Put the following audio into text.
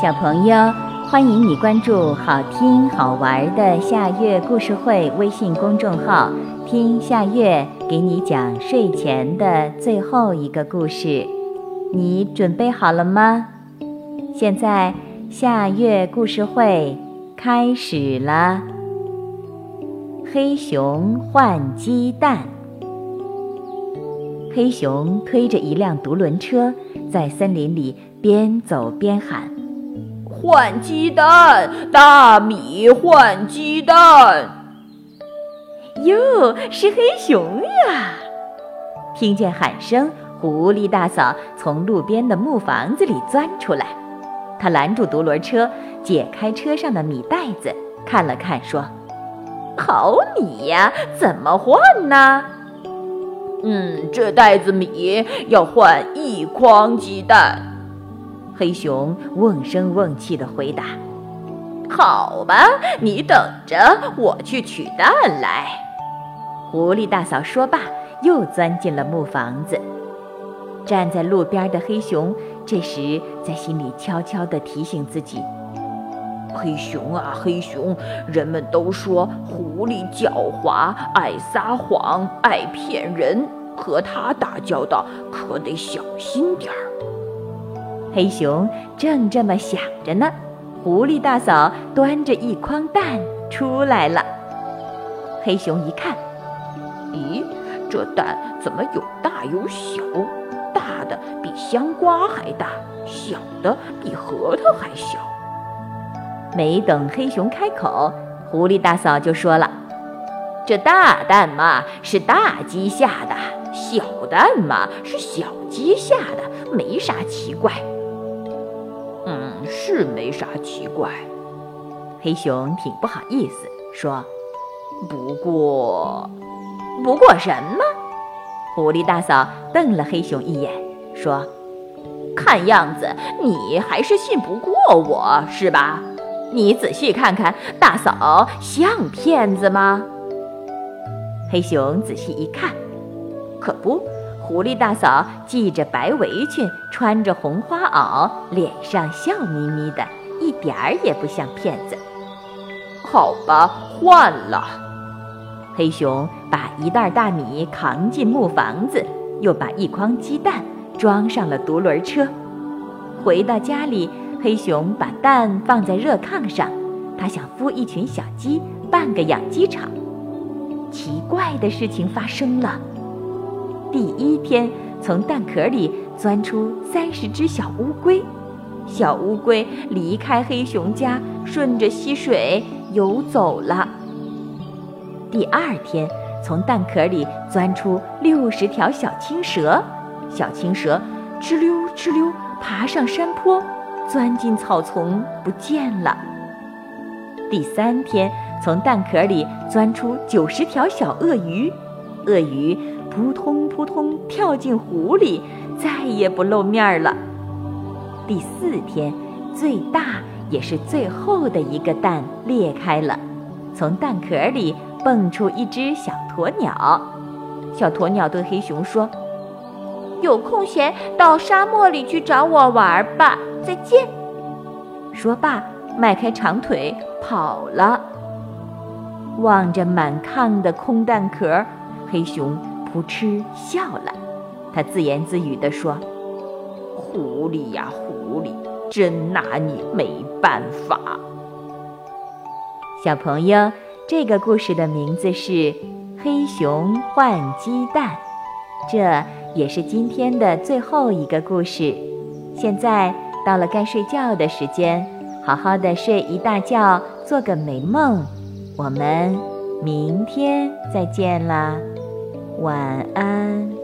小朋友，欢迎你关注好听好玩的夏月故事会微信公众号，听夏月给你讲睡前的最后一个故事。你准备好了吗？现在夏月故事会开始了。黑熊换鸡蛋。黑熊推着一辆独轮车，在森林里边走边喊。换鸡蛋，大米换鸡蛋。哟，是黑熊呀！听见喊声，狐狸大嫂从路边的木房子里钻出来，她拦住独轮车，解开车上的米袋子，看了看，说：“好米呀，怎么换呢？”“嗯，这袋子米要换一筐鸡蛋。”黑熊瓮声瓮气地回答：“好吧，你等着，我去取蛋来。”狐狸大嫂说罢，又钻进了木房子。站在路边的黑熊这时在心里悄悄地提醒自己：“黑熊啊，黑熊，人们都说狐狸狡猾，爱撒谎，爱骗人，和它打交道可得小心点儿。”黑熊正这么想着呢，狐狸大嫂端着一筐蛋出来了。黑熊一看，咦，这蛋怎么有大有小？大的比香瓜还大，小的比核桃还小。没等黑熊开口，狐狸大嫂就说了：“这大蛋嘛是大鸡下的，小蛋嘛是小鸡下的，没啥奇怪。”嗯，是没啥奇怪。黑熊挺不好意思，说：“不过，不过什么？”狐狸大嫂瞪了黑熊一眼，说：“看样子你还是信不过我是吧？你仔细看看，大嫂像骗子吗？”黑熊仔细一看，可不。狐狸大嫂系着白围裙，穿着红花袄，脸上笑眯眯的，一点儿也不像骗子。好吧，换了。黑熊把一袋大米扛进木房子，又把一筐鸡蛋装上了独轮车。回到家里，黑熊把蛋放在热炕上，他想孵一群小鸡，办个养鸡场。奇怪的事情发生了。第一天，从蛋壳里钻出三十只小乌龟，小乌龟离开黑熊家，顺着溪水游走了。第二天，从蛋壳里钻出六十条小青蛇，小青蛇哧溜哧溜爬上山坡，钻进草丛不见了。第三天，从蛋壳里钻出九十条小鳄鱼，鳄鱼。扑通扑通跳进湖里，再也不露面了。第四天，最大也是最后的一个蛋裂开了，从蛋壳里蹦出一只小鸵鸟。小鸵鸟对黑熊说：“有空闲到沙漠里去找我玩吧，再见。”说罢，迈开长腿跑了。望着满炕的空蛋壳，黑熊。扑哧笑了，他自言自语地说：“狐狸呀，狐狸，真拿你没办法。”小朋友，这个故事的名字是《黑熊换鸡蛋》，这也是今天的最后一个故事。现在到了该睡觉的时间，好好的睡一大觉，做个美梦。我们明天再见啦。晚安。